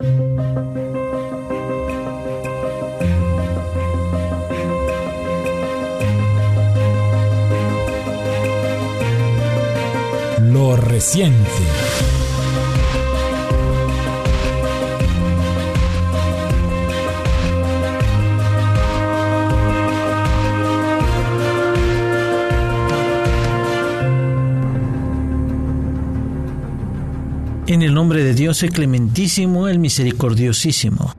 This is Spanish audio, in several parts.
Lo reciente. En el nombre de Dios el clementísimo, el misericordiosísimo.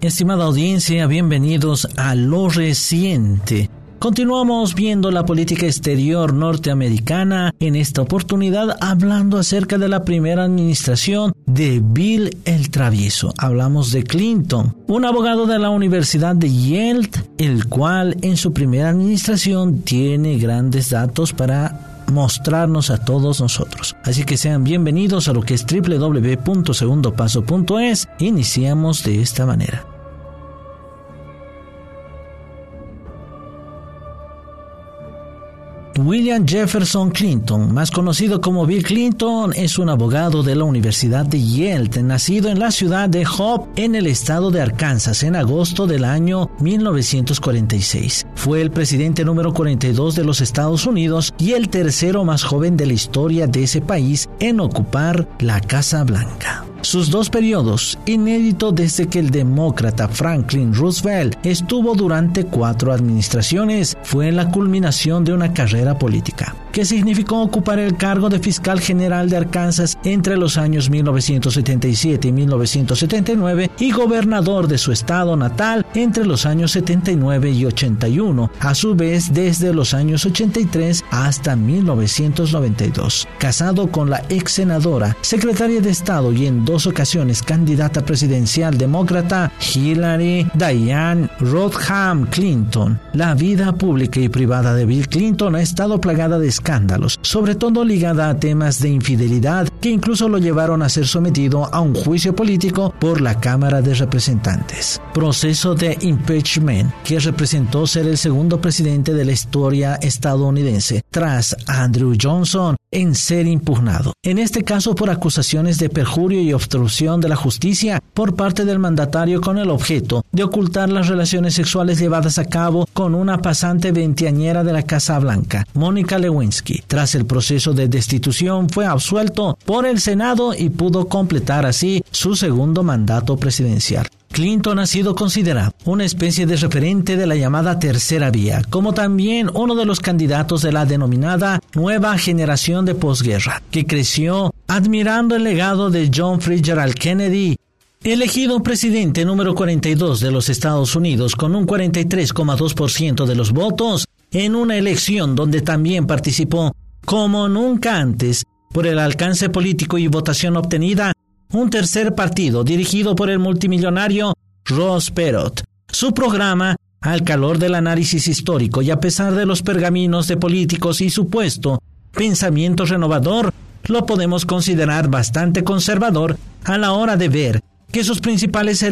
Estimada audiencia, bienvenidos a Lo Reciente. Continuamos viendo la política exterior norteamericana, en esta oportunidad hablando acerca de la primera administración de Bill el Travieso. Hablamos de Clinton, un abogado de la Universidad de Yale, el cual en su primera administración tiene grandes datos para mostrarnos a todos nosotros. Así que sean bienvenidos a lo que es www.segundopaso.es. Iniciamos de esta manera. William Jefferson Clinton, más conocido como Bill Clinton, es un abogado de la Universidad de Yale, nacido en la ciudad de Hope, en el estado de Arkansas, en agosto del año 1946. Fue el presidente número 42 de los Estados Unidos y el tercero más joven de la historia de ese país en ocupar la Casa Blanca. Sus dos periodos, inédito desde que el demócrata Franklin Roosevelt estuvo durante cuatro administraciones, fue la culminación de una carrera política que significó ocupar el cargo de fiscal general de Arkansas entre los años 1977 y 1979 y gobernador de su estado natal entre los años 79 y 81, a su vez desde los años 83 hasta 1992. Casado con la ex senadora, secretaria de Estado y en dos ocasiones candidata presidencial demócrata Hillary Diane Rodham Clinton, la vida pública y privada de Bill Clinton ha estado plagada de escándalos, sobre todo ligada a temas de infidelidad que incluso lo llevaron a ser sometido a un juicio político por la Cámara de Representantes. Proceso de impeachment que representó ser el segundo presidente de la historia estadounidense tras Andrew Johnson en ser impugnado. En este caso por acusaciones de perjurio y obstrucción de la justicia por parte del mandatario con el objeto de ocultar las relaciones sexuales llevadas a cabo con una pasante veinteañera de la Casa Blanca, Mónica Lewinsky. Tras el proceso de destitución fue absuelto por el Senado y pudo completar así su segundo mandato presidencial. Clinton ha sido considerado una especie de referente de la llamada tercera vía, como también uno de los candidatos de la denominada nueva generación de posguerra, que creció admirando el legado de John Fitzgerald Kennedy Elegido presidente número 42 de los Estados Unidos con un 43,2% de los votos, en una elección donde también participó, como nunca antes, por el alcance político y votación obtenida, un tercer partido dirigido por el multimillonario Ross Perot. Su programa, al calor del análisis histórico y a pesar de los pergaminos de políticos y supuesto pensamiento renovador, lo podemos considerar bastante conservador a la hora de ver que sus principales,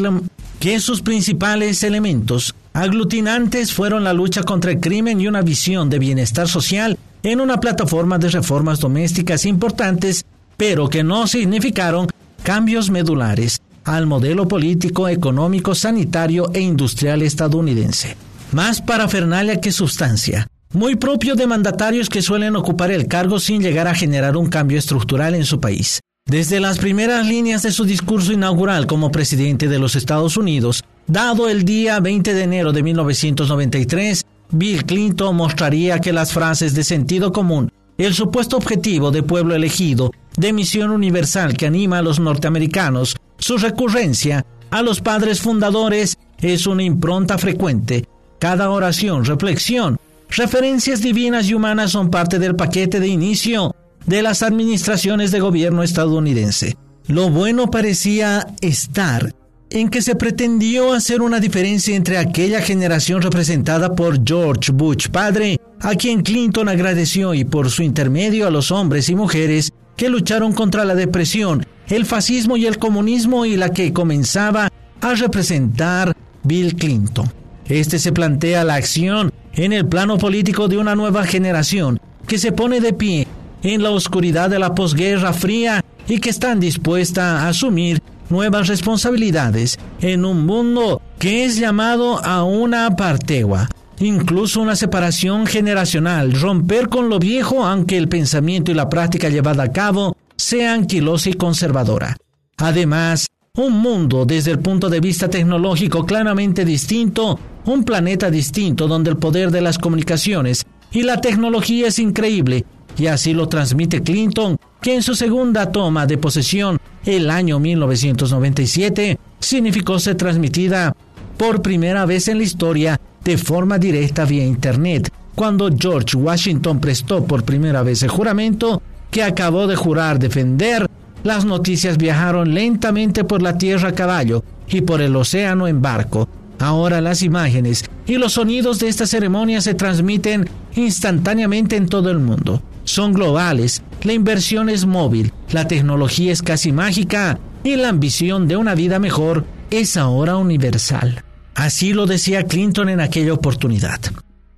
que sus principales elementos aglutinantes fueron la lucha contra el crimen y una visión de bienestar social en una plataforma de reformas domésticas importantes, pero que no significaron cambios medulares al modelo político, económico, sanitario e industrial estadounidense. Más parafernalia que sustancia, muy propio de mandatarios que suelen ocupar el cargo sin llegar a generar un cambio estructural en su país. Desde las primeras líneas de su discurso inaugural como presidente de los Estados Unidos, dado el día 20 de enero de 1993, Bill Clinton mostraría que las frases de sentido común, el supuesto objetivo de pueblo elegido, de misión universal que anima a los norteamericanos, su recurrencia a los padres fundadores es una impronta frecuente. Cada oración, reflexión, referencias divinas y humanas son parte del paquete de inicio de las administraciones de gobierno estadounidense. Lo bueno parecía estar en que se pretendió hacer una diferencia entre aquella generación representada por George Bush padre, a quien Clinton agradeció y por su intermedio a los hombres y mujeres que lucharon contra la depresión, el fascismo y el comunismo y la que comenzaba a representar Bill Clinton. Este se plantea la acción en el plano político de una nueva generación que se pone de pie en la oscuridad de la posguerra fría y que están dispuestas a asumir nuevas responsabilidades en un mundo que es llamado a una partegua, incluso una separación generacional, romper con lo viejo aunque el pensamiento y la práctica llevada a cabo sea anquilosa y conservadora. Además, un mundo desde el punto de vista tecnológico claramente distinto, un planeta distinto donde el poder de las comunicaciones y la tecnología es increíble, y así lo transmite Clinton, que en su segunda toma de posesión el año 1997 significó ser transmitida por primera vez en la historia de forma directa vía Internet, cuando George Washington prestó por primera vez el juramento que acabó de jurar defender, las noticias viajaron lentamente por la tierra a caballo y por el océano en barco. Ahora las imágenes y los sonidos de esta ceremonia se transmiten instantáneamente en todo el mundo. Son globales, la inversión es móvil, la tecnología es casi mágica y la ambición de una vida mejor es ahora universal. Así lo decía Clinton en aquella oportunidad.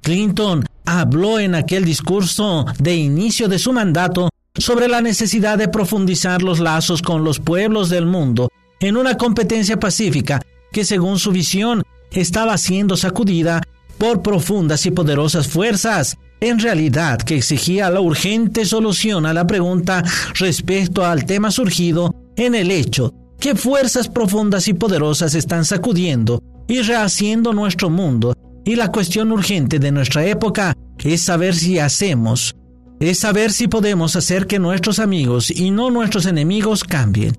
Clinton habló en aquel discurso de inicio de su mandato sobre la necesidad de profundizar los lazos con los pueblos del mundo en una competencia pacífica que según su visión estaba siendo sacudida por profundas y poderosas fuerzas, en realidad que exigía la urgente solución a la pregunta respecto al tema surgido en el hecho que fuerzas profundas y poderosas están sacudiendo y rehaciendo nuestro mundo. Y la cuestión urgente de nuestra época es saber si hacemos, es saber si podemos hacer que nuestros amigos y no nuestros enemigos cambien.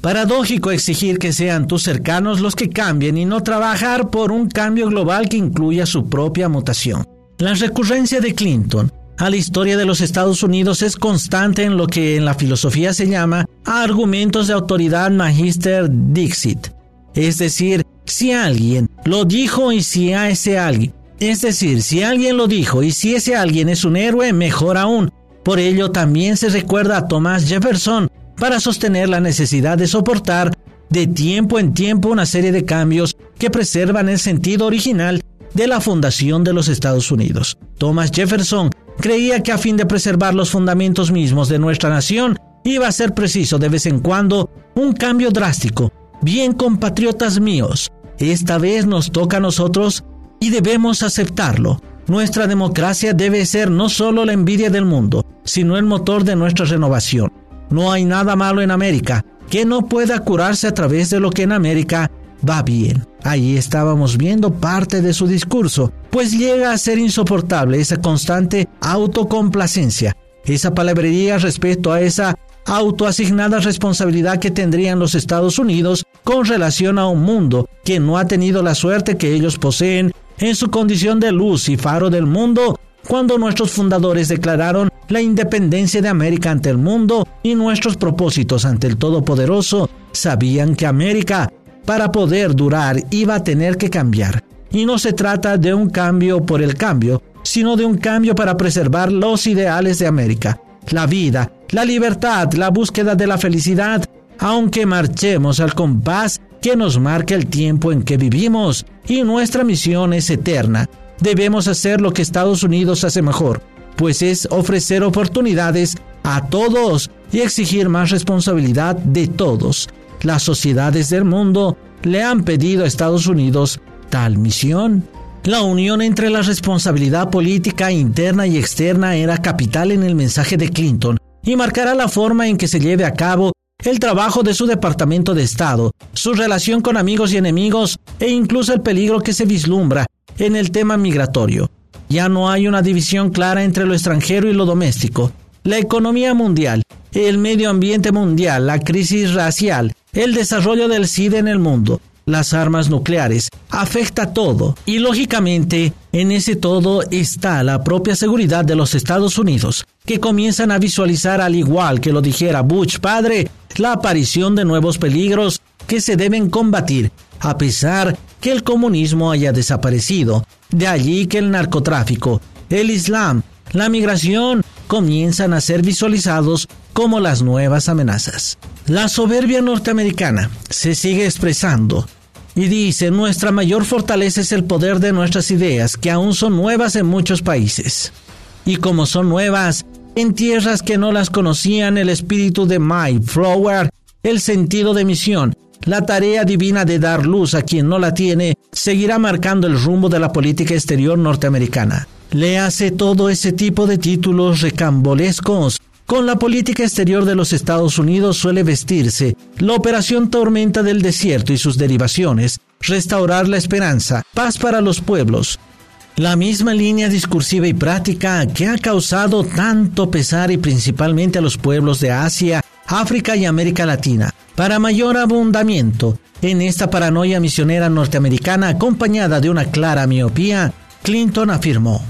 Paradójico exigir que sean tus cercanos los que cambien y no trabajar por un cambio global que incluya su propia mutación. La recurrencia de Clinton a la historia de los Estados Unidos es constante en lo que en la filosofía se llama argumentos de autoridad magister dixit, es decir, si alguien lo dijo y si a ese alguien. Es decir, si alguien lo dijo y si ese alguien es un héroe, mejor aún. Por ello también se recuerda a Thomas Jefferson para sostener la necesidad de soportar de tiempo en tiempo una serie de cambios que preservan el sentido original de la fundación de los Estados Unidos. Thomas Jefferson creía que a fin de preservar los fundamentos mismos de nuestra nación, iba a ser preciso de vez en cuando un cambio drástico. Bien, compatriotas míos, esta vez nos toca a nosotros y debemos aceptarlo. Nuestra democracia debe ser no solo la envidia del mundo, sino el motor de nuestra renovación. No hay nada malo en América que no pueda curarse a través de lo que en América va bien. Ahí estábamos viendo parte de su discurso, pues llega a ser insoportable esa constante autocomplacencia, esa palabrería respecto a esa autoasignada responsabilidad que tendrían los Estados Unidos con relación a un mundo que no ha tenido la suerte que ellos poseen en su condición de luz y faro del mundo cuando nuestros fundadores declararon la independencia de América ante el mundo y nuestros propósitos ante el Todopoderoso, sabían que América, para poder durar, iba a tener que cambiar. Y no se trata de un cambio por el cambio, sino de un cambio para preservar los ideales de América, la vida, la libertad, la búsqueda de la felicidad, aunque marchemos al compás que nos marca el tiempo en que vivimos y nuestra misión es eterna. Debemos hacer lo que Estados Unidos hace mejor, pues es ofrecer oportunidades a todos y exigir más responsabilidad de todos. Las sociedades del mundo le han pedido a Estados Unidos tal misión. La unión entre la responsabilidad política interna y externa era capital en el mensaje de Clinton y marcará la forma en que se lleve a cabo el trabajo de su Departamento de Estado, su relación con amigos y enemigos e incluso el peligro que se vislumbra en el tema migratorio. Ya no hay una división clara entre lo extranjero y lo doméstico. La economía mundial, el medio ambiente mundial, la crisis racial, el desarrollo del SIDA en el mundo, las armas nucleares, afecta todo. Y lógicamente, en ese todo está la propia seguridad de los Estados Unidos, que comienzan a visualizar, al igual que lo dijera Bush padre, la aparición de nuevos peligros que se deben combatir, a pesar que el comunismo haya desaparecido. De allí que el narcotráfico, el Islam, la migración comienzan a ser visualizados como las nuevas amenazas. La soberbia norteamericana se sigue expresando y dice, nuestra mayor fortaleza es el poder de nuestras ideas, que aún son nuevas en muchos países. Y como son nuevas, en tierras que no las conocían el espíritu de My Flower, el sentido de misión, la tarea divina de dar luz a quien no la tiene, seguirá marcando el rumbo de la política exterior norteamericana. Le hace todo ese tipo de títulos recambolescos. Con la política exterior de los Estados Unidos suele vestirse la operación Tormenta del Desierto y sus derivaciones, restaurar la esperanza, paz para los pueblos, la misma línea discursiva y práctica que ha causado tanto pesar y principalmente a los pueblos de Asia, África y América Latina. Para mayor abundamiento en esta paranoia misionera norteamericana acompañada de una clara miopía, Clinton afirmó,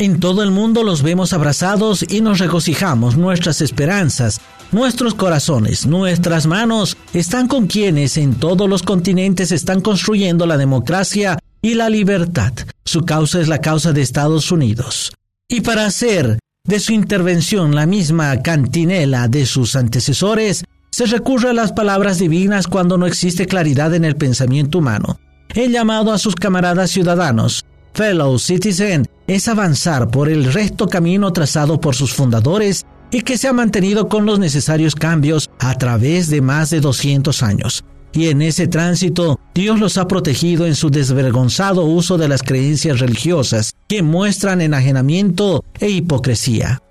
en todo el mundo los vemos abrazados y nos regocijamos, nuestras esperanzas, nuestros corazones, nuestras manos están con quienes en todos los continentes están construyendo la democracia y la libertad. Su causa es la causa de Estados Unidos. Y para hacer de su intervención la misma cantinela de sus antecesores, se recurre a las palabras divinas cuando no existe claridad en el pensamiento humano. El llamado a sus camaradas ciudadanos, fellow citizen, es avanzar por el recto camino trazado por sus fundadores y que se ha mantenido con los necesarios cambios a través de más de 200 años y en ese tránsito Dios los ha protegido en su desvergonzado uso de las creencias religiosas que muestran enajenamiento e hipocresía.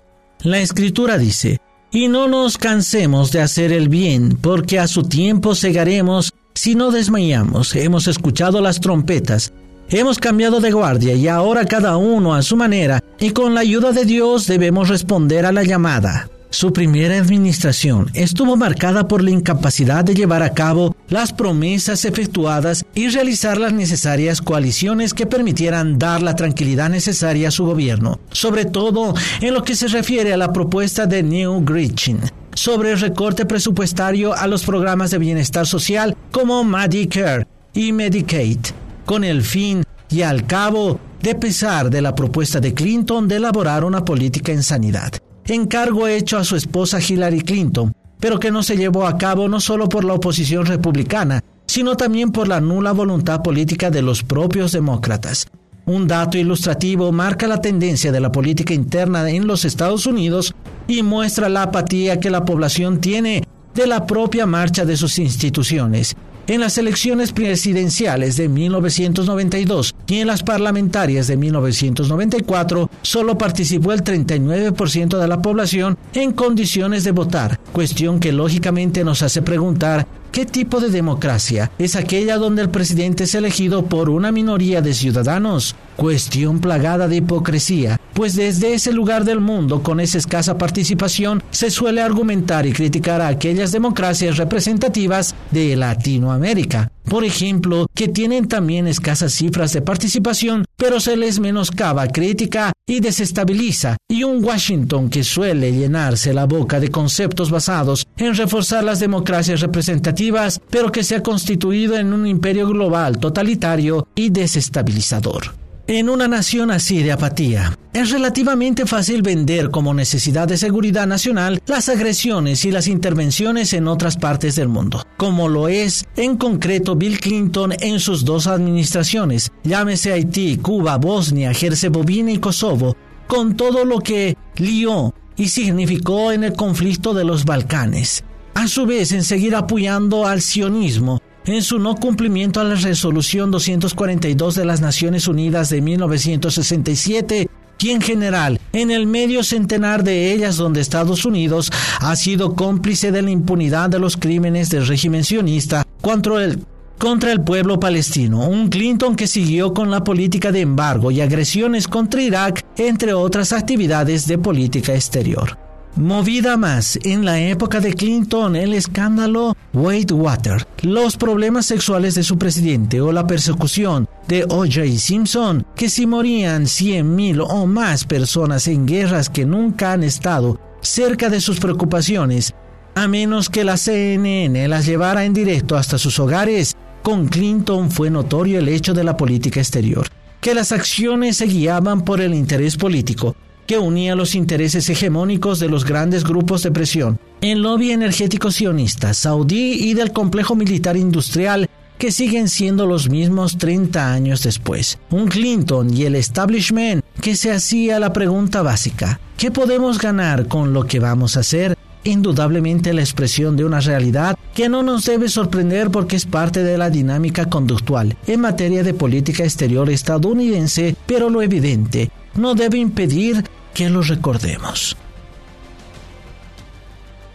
La escritura dice, y no nos cansemos de hacer el bien, porque a su tiempo segaremos si no desmayamos. Hemos escuchado las trompetas, hemos cambiado de guardia y ahora cada uno a su manera, y con la ayuda de Dios debemos responder a la llamada. Su primera administración estuvo marcada por la incapacidad de llevar a cabo las promesas efectuadas y realizar las necesarias coaliciones que permitieran dar la tranquilidad necesaria a su gobierno, sobre todo en lo que se refiere a la propuesta de New Gritchin sobre el recorte presupuestario a los programas de bienestar social como Medicare y Medicaid, con el fin y al cabo de pesar de la propuesta de Clinton de elaborar una política en sanidad encargo hecho a su esposa Hillary Clinton, pero que no se llevó a cabo no solo por la oposición republicana, sino también por la nula voluntad política de los propios demócratas. Un dato ilustrativo marca la tendencia de la política interna en los Estados Unidos y muestra la apatía que la población tiene de la propia marcha de sus instituciones en las elecciones presidenciales de 1992 y en las parlamentarias de 1994, solo participó el 39% de la población en condiciones de votar, cuestión que lógicamente nos hace preguntar ¿Qué tipo de democracia es aquella donde el presidente es elegido por una minoría de ciudadanos? Cuestión plagada de hipocresía, pues desde ese lugar del mundo con esa escasa participación se suele argumentar y criticar a aquellas democracias representativas de Latinoamérica, por ejemplo, que tienen también escasas cifras de participación, pero se les menoscaba, crítica y desestabiliza, y un Washington que suele llenarse la boca de conceptos basados en reforzar las democracias representativas, pero que se ha constituido en un imperio global totalitario y desestabilizador. En una nación así de apatía, es relativamente fácil vender como necesidad de seguridad nacional las agresiones y las intervenciones en otras partes del mundo, como lo es en concreto Bill Clinton en sus dos administraciones, llámese Haití, Cuba, Bosnia, Herzegovina y Kosovo, con todo lo que lió y significó en el conflicto de los Balcanes. A su vez, en seguir apoyando al sionismo en su no cumplimiento a la resolución 242 de las Naciones Unidas de 1967 y en general en el medio centenar de ellas donde Estados Unidos ha sido cómplice de la impunidad de los crímenes del régimen sionista contra el, contra el pueblo palestino, un Clinton que siguió con la política de embargo y agresiones contra Irak, entre otras actividades de política exterior. Movida más en la época de Clinton el escándalo Water, los problemas sexuales de su presidente o la persecución de O.J. Simpson, que si morían 100.000 o más personas en guerras que nunca han estado cerca de sus preocupaciones, a menos que la CNN las llevara en directo hasta sus hogares, con Clinton fue notorio el hecho de la política exterior, que las acciones se guiaban por el interés político, que unía los intereses hegemónicos de los grandes grupos de presión, el lobby energético sionista, saudí y del complejo militar industrial que siguen siendo los mismos 30 años después. Un Clinton y el establishment que se hacía la pregunta básica, ¿qué podemos ganar con lo que vamos a hacer? Indudablemente la expresión de una realidad que no nos debe sorprender porque es parte de la dinámica conductual en materia de política exterior estadounidense, pero lo evidente no debe impedir que lo recordemos.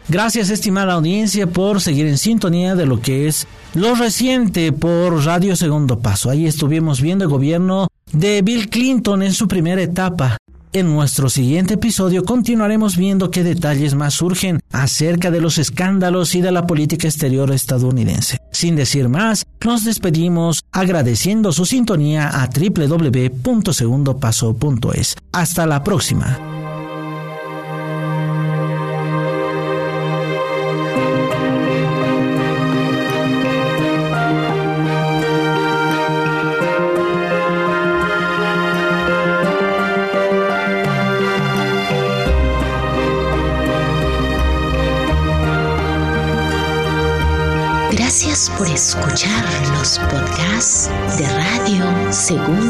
Gracias, estimada audiencia, por seguir en sintonía de lo que es lo reciente por Radio Segundo Paso. Ahí estuvimos viendo el gobierno de Bill Clinton en su primera etapa. En nuestro siguiente episodio continuaremos viendo qué detalles más surgen acerca de los escándalos y de la política exterior estadounidense. Sin decir más, nos despedimos agradeciendo su sintonía a www.segundopaso.es. Hasta la próxima. Los podcasts